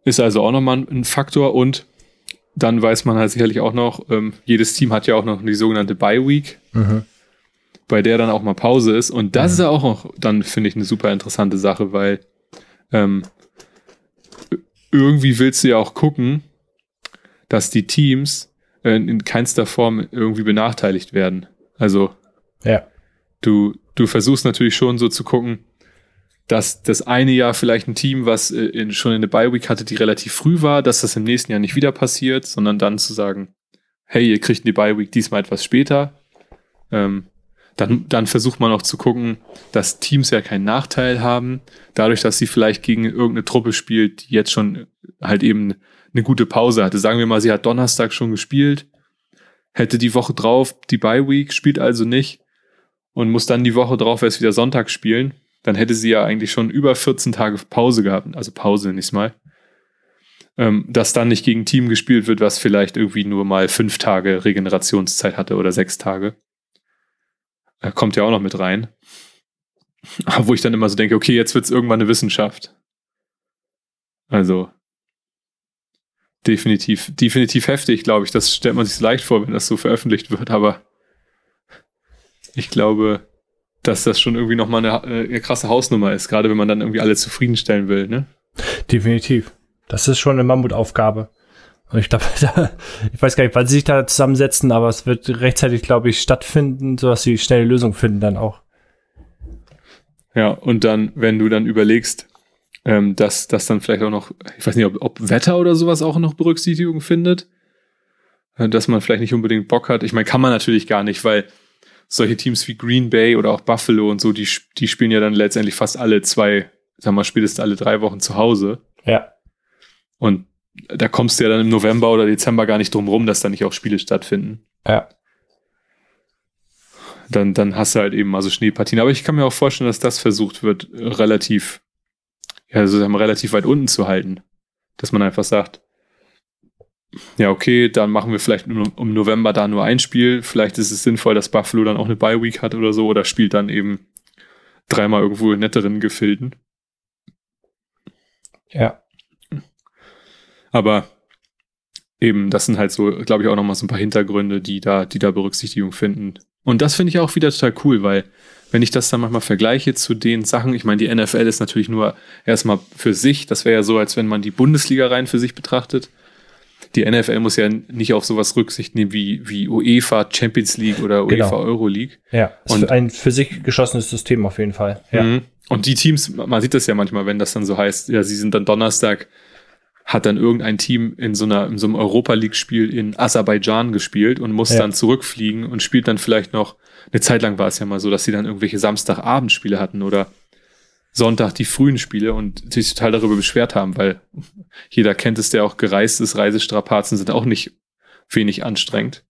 Ist also auch nochmal ein Faktor und dann weiß man halt sicherlich auch noch, ähm, jedes Team hat ja auch noch die sogenannte Bye Week. Mhm bei der dann auch mal Pause ist. Und das mhm. ist ja auch noch, dann finde ich eine super interessante Sache, weil ähm, irgendwie willst du ja auch gucken, dass die Teams äh, in keinster Form irgendwie benachteiligt werden. Also ja. du, du versuchst natürlich schon so zu gucken, dass das eine Jahr vielleicht ein Team, was äh, in, schon in der Bye-Week hatte, die relativ früh war, dass das im nächsten Jahr nicht wieder passiert, sondern dann zu sagen, hey, ihr kriegt die Bye-Week diesmal etwas später. Ähm, dann, dann versucht man auch zu gucken, dass Teams ja keinen Nachteil haben, dadurch, dass sie vielleicht gegen irgendeine Truppe spielt, die jetzt schon halt eben eine gute Pause hatte. Sagen wir mal, sie hat Donnerstag schon gespielt, hätte die Woche drauf die Bye-Week, spielt also nicht und muss dann die Woche drauf erst wieder Sonntag spielen dann hätte sie ja eigentlich schon über 14 Tage Pause gehabt, also Pause nicht mal. Ähm, dass dann nicht gegen Team gespielt wird, was vielleicht irgendwie nur mal fünf Tage Regenerationszeit hatte oder sechs Tage. Äh, kommt ja auch noch mit rein. Wo ich dann immer so denke, okay, jetzt wird es irgendwann eine Wissenschaft. Also definitiv, definitiv heftig, glaube ich. Das stellt man sich so leicht vor, wenn das so veröffentlicht wird, aber ich glaube, dass das schon irgendwie nochmal eine, äh, eine krasse Hausnummer ist, gerade wenn man dann irgendwie alle zufriedenstellen will, ne? Definitiv. Das ist schon eine Mammutaufgabe. Und ich glaube, ich weiß gar nicht, wann sie sich da zusammensetzen, aber es wird rechtzeitig, glaube ich, stattfinden, sodass sie schnelle Lösung finden dann auch. Ja, und dann, wenn du dann überlegst, ähm, dass das dann vielleicht auch noch, ich weiß nicht, ob, ob Wetter oder sowas auch noch Berücksichtigung findet, äh, dass man vielleicht nicht unbedingt Bock hat. Ich meine, kann man natürlich gar nicht, weil solche Teams wie Green Bay oder auch Buffalo und so, die, die spielen ja dann letztendlich fast alle zwei, sagen wir mal, spätestens alle drei Wochen zu Hause. Ja. Und da kommst du ja dann im November oder Dezember gar nicht drum rum, dass da nicht auch Spiele stattfinden. Ja. Dann, dann hast du halt eben also Schneepartien. Aber ich kann mir auch vorstellen, dass das versucht wird, relativ, ja, also relativ weit unten zu halten. Dass man einfach sagt, ja, okay, dann machen wir vielleicht im November da nur ein Spiel. Vielleicht ist es sinnvoll, dass Buffalo dann auch eine Bye-Week hat oder so oder spielt dann eben dreimal irgendwo in netteren Gefilden. Ja. Aber eben, das sind halt so, glaube ich, auch nochmal so ein paar Hintergründe, die da, die da Berücksichtigung finden. Und das finde ich auch wieder total cool, weil wenn ich das dann manchmal vergleiche zu den Sachen, ich meine, die NFL ist natürlich nur erstmal für sich, das wäre ja so, als wenn man die Bundesliga rein für sich betrachtet die NFL muss ja nicht auf sowas Rücksicht nehmen wie, wie UEFA Champions League oder UEFA genau. Euro League. Ja, und ein für sich geschlossenes System auf jeden Fall. Ja. Mhm. Und die Teams, man sieht das ja manchmal, wenn das dann so heißt, ja, sie sind dann Donnerstag, hat dann irgendein Team in so einer, in so einem Europa League Spiel in Aserbaidschan gespielt und muss ja. dann zurückfliegen und spielt dann vielleicht noch, eine Zeit lang war es ja mal so, dass sie dann irgendwelche Samstagabendspiele hatten oder Sonntag die frühen Spiele und sich total darüber beschwert haben, weil jeder kennt es, der auch gereist ist, Reisestrapazen sind auch nicht wenig anstrengend.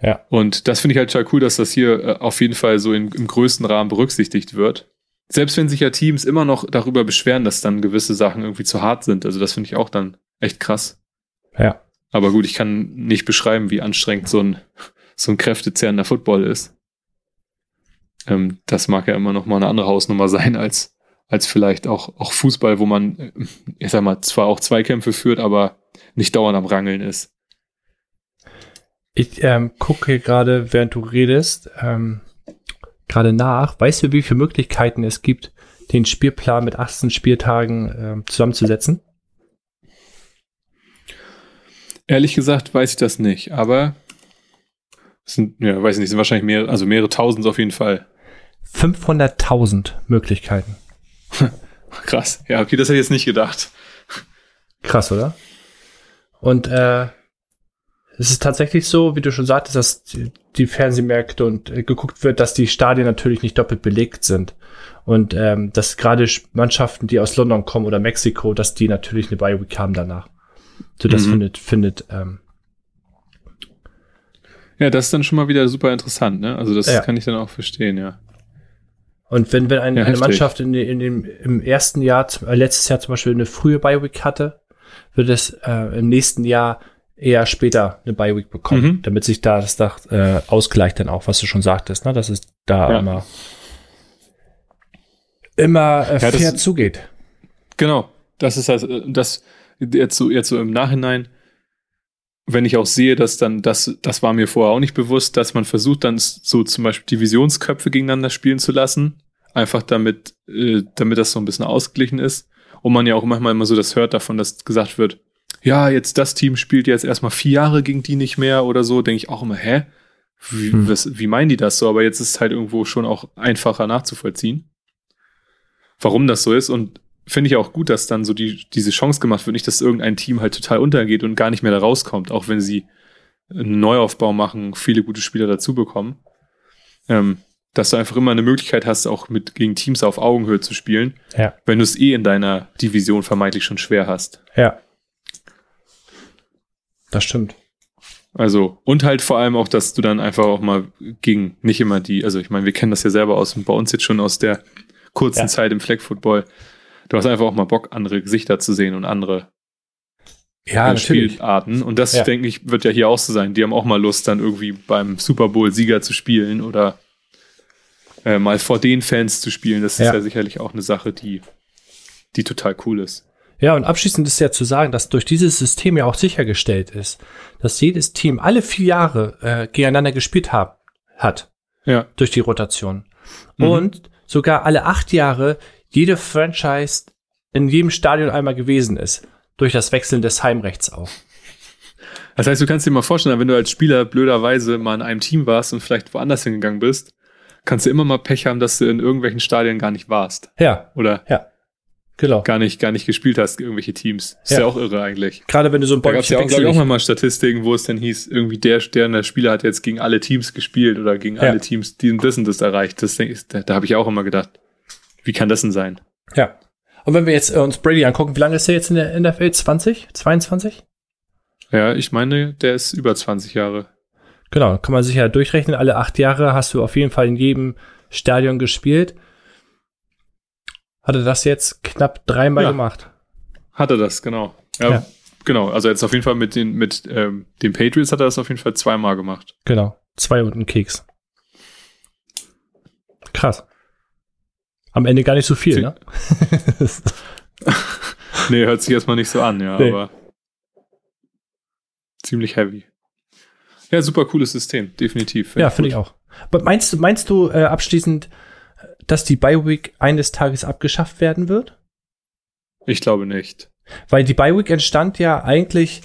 Ja. Und das finde ich halt total cool, dass das hier äh, auf jeden Fall so in, im größten Rahmen berücksichtigt wird. Selbst wenn sich ja Teams immer noch darüber beschweren, dass dann gewisse Sachen irgendwie zu hart sind. Also das finde ich auch dann echt krass. Ja. Aber gut, ich kann nicht beschreiben, wie anstrengend so ein, so ein kräftezehrender Football ist. Ähm, das mag ja immer noch mal eine andere Hausnummer sein als, als vielleicht auch, auch Fußball, wo man, äh, ich sag mal, zwar auch Zweikämpfe führt, aber nicht dauernd am Rangeln ist. Ich ähm, gucke gerade, während du redest, ähm, gerade nach. Weißt du, wie viele Möglichkeiten es gibt, den Spielplan mit 18 Spieltagen ähm, zusammenzusetzen? Ehrlich gesagt weiß ich das nicht, aber es sind, ja, weiß ich nicht, sind wahrscheinlich mehrere, also mehrere tausend auf jeden Fall. 500.000 Möglichkeiten. Krass. Ja, okay, das hätte ich jetzt nicht gedacht. Krass, oder? Und äh, es ist tatsächlich so, wie du schon sagtest, dass die Fernsehmärkte und äh, geguckt wird, dass die Stadien natürlich nicht doppelt belegt sind. Und ähm, dass gerade Mannschaften, die aus London kommen oder Mexiko, dass die natürlich eine Bye-Week haben danach. So, das mhm. findet, findet ähm, ja, das ist dann schon mal wieder super interessant, ne? Also das ja. kann ich dann auch verstehen, ja. Und wenn, wenn ein, ja, eine Mannschaft in, in dem, im ersten Jahr, äh, letztes Jahr zum Beispiel eine frühe Bye-Week hatte, wird es äh, im nächsten Jahr eher später eine Bye-Week bekommen, mhm. damit sich da das Dach äh, ausgleicht dann auch, was du schon sagtest, ne? dass es da ja. immer, immer äh, fair das, zugeht. Genau, das ist also, das jetzt so, jetzt so im Nachhinein, wenn ich auch sehe, dass dann, das, das war mir vorher auch nicht bewusst, dass man versucht, dann so zum Beispiel Divisionsköpfe gegeneinander spielen zu lassen. Einfach damit, äh, damit das so ein bisschen ausgeglichen ist. Und man ja auch manchmal immer so das hört davon, dass gesagt wird, ja, jetzt das Team spielt jetzt erstmal vier Jahre gegen die nicht mehr oder so, denke ich auch immer, hä? Wie, hm. was, wie meinen die das so? Aber jetzt ist es halt irgendwo schon auch einfacher nachzuvollziehen. warum das so ist und finde ich auch gut, dass dann so die, diese Chance gemacht wird, nicht, dass irgendein Team halt total untergeht und gar nicht mehr da rauskommt, auch wenn sie einen Neuaufbau machen, viele gute Spieler dazu bekommen. Ähm, dass du einfach immer eine Möglichkeit hast, auch mit gegen Teams auf Augenhöhe zu spielen, ja. wenn du es eh in deiner Division vermeintlich schon schwer hast. Ja. Das stimmt. Also, und halt vor allem auch, dass du dann einfach auch mal gegen nicht immer die, also ich meine, wir kennen das ja selber aus bei uns jetzt schon aus der kurzen ja. Zeit im Flag Football. Du hast einfach auch mal Bock, andere Gesichter zu sehen und andere ja, äh, Spielarten. Und das, ja. denke ich, wird ja hier auch so sein. Die haben auch mal Lust, dann irgendwie beim Super Bowl-Sieger zu spielen oder äh, mal vor den Fans zu spielen. Das ja. ist ja sicherlich auch eine Sache, die, die total cool ist. Ja, und abschließend ist ja zu sagen, dass durch dieses System ja auch sichergestellt ist, dass jedes Team alle vier Jahre äh, gegeneinander gespielt hab, hat. Ja. Durch die Rotation. Mhm. Und sogar alle acht Jahre jede Franchise in jedem Stadion einmal gewesen ist. Durch das Wechseln des Heimrechts auch. Das heißt, du kannst dir mal vorstellen, wenn du als Spieler blöderweise mal in einem Team warst und vielleicht woanders hingegangen bist, kannst du immer mal Pech haben, dass du in irgendwelchen Stadien gar nicht warst. Ja. Oder? Ja. Genau. Gar nicht, gar nicht gespielt hast, irgendwelche Teams. Ist ja, ja auch irre eigentlich. Gerade wenn du so ein Da gab es ja auch, ich, auch mal Statistiken, wo es dann hieß, irgendwie der, der, der Spieler hat jetzt gegen alle Teams gespielt oder gegen ja. alle Teams die das und das erreicht. Das, da, da habe ich auch immer gedacht, wie kann das denn sein? Ja. Und wenn wir jetzt äh, uns Brady angucken, wie lange ist er jetzt in der NFL? 20? 22? Ja, ich meine, der ist über 20 Jahre. Genau, kann man sich ja durchrechnen. Alle acht Jahre hast du auf jeden Fall in jedem Stadion gespielt. Hat er das jetzt knapp dreimal ja. gemacht? Hat er das, genau. Ja, ja, genau. Also jetzt auf jeden Fall mit den, mit ähm, den Patriots hat er das auf jeden Fall zweimal gemacht. Genau. Zwei und ein Keks. Krass. Am Ende gar nicht so viel, Sie ne? nee, hört sich erstmal nicht so an, ja, nee. aber ziemlich heavy. Ja, super cooles System, definitiv. Find ja, finde ich auch. Aber meinst du, meinst du äh, abschließend, dass die Bi-Week eines Tages abgeschafft werden wird? Ich glaube nicht. Weil die Bi-Week entstand ja eigentlich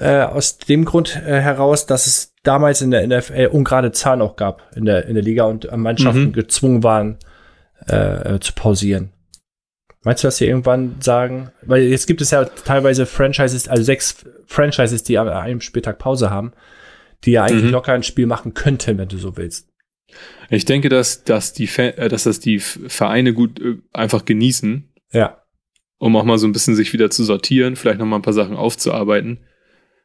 äh, aus dem Grund äh, heraus, dass es damals in der NFL ungerade Zahlen auch gab in der, in der Liga und äh, Mannschaften mhm. gezwungen waren, äh, zu pausieren. Meinst du, dass sie irgendwann sagen, weil jetzt gibt es ja teilweise Franchises, also sechs Franchises, die an einem Spieltag Pause haben, die ja eigentlich mhm. locker ein Spiel machen könnten, wenn du so willst. Ich denke, dass, dass, die, äh, dass das die Vereine gut äh, einfach genießen. Ja. Um auch mal so ein bisschen sich wieder zu sortieren, vielleicht noch mal ein paar Sachen aufzuarbeiten.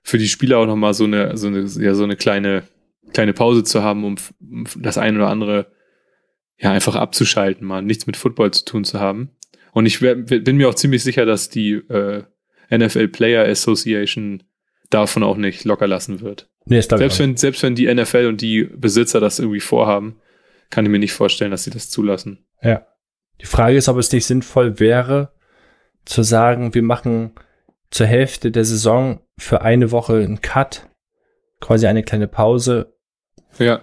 Für die Spieler auch noch mal so eine, so eine, ja, so eine kleine, kleine Pause zu haben, um das eine oder andere ja, einfach abzuschalten, mal nichts mit Football zu tun zu haben. Und ich bin mir auch ziemlich sicher, dass die äh, NFL Player Association davon auch nicht locker lassen wird. Nee, selbst, wenn, selbst wenn die NFL und die Besitzer das irgendwie vorhaben, kann ich mir nicht vorstellen, dass sie das zulassen. Ja. Die Frage ist, ob es nicht sinnvoll wäre, zu sagen, wir machen zur Hälfte der Saison für eine Woche einen Cut, quasi eine kleine Pause. Ja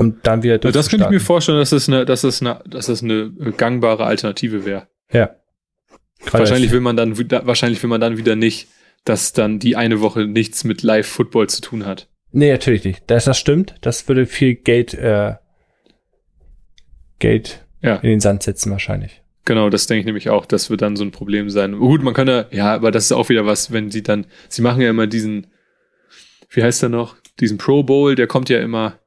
und dann wieder durch. Das könnte ich mir vorstellen, dass es eine, dass es eine, dass es eine gangbare Alternative wäre. Ja. Wahrscheinlich will man dann wahrscheinlich will man dann wieder nicht, dass dann die eine Woche nichts mit Live-Football zu tun hat. Nee, natürlich nicht. Das, das stimmt. Das würde viel Geld, äh, Geld ja. in den Sand setzen, wahrscheinlich. Genau, das denke ich nämlich auch. Das wird dann so ein Problem sein. Gut, man kann ja, ja, aber das ist auch wieder was, wenn sie dann, sie machen ja immer diesen, wie heißt der noch? Diesen Pro Bowl, der kommt ja immer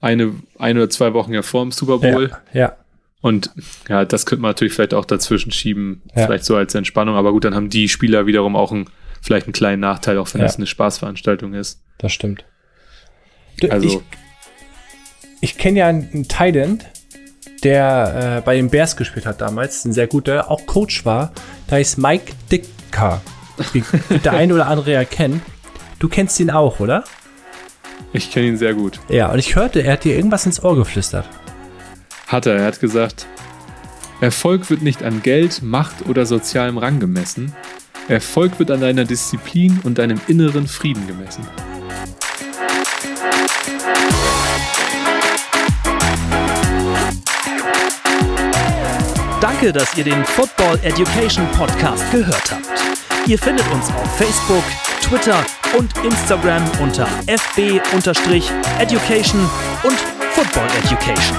eine, ein oder zwei Wochen ja vor dem Super Bowl. Ja, ja. Und ja, das könnte man natürlich vielleicht auch dazwischen schieben, ja. vielleicht so als Entspannung. Aber gut, dann haben die Spieler wiederum auch einen, vielleicht einen kleinen Nachteil, auch wenn ja. das eine Spaßveranstaltung ist. Das stimmt. Also. Ich, ich kenne ja einen Thailand, der äh, bei den Bears gespielt hat damals, ein sehr guter, auch Coach war. Da ist Mike Dicker. der eine oder andere erkennen. Du kennst ihn auch, oder? Ich kenne ihn sehr gut. Ja, und ich hörte, er hat dir irgendwas ins Ohr geflüstert. Hat er. Er hat gesagt, Erfolg wird nicht an Geld, Macht oder sozialem Rang gemessen. Erfolg wird an deiner Disziplin und deinem inneren Frieden gemessen. Danke, dass ihr den Football Education Podcast gehört habt. Ihr findet uns auf Facebook, Twitter und Instagram unter fb-education und Football Education.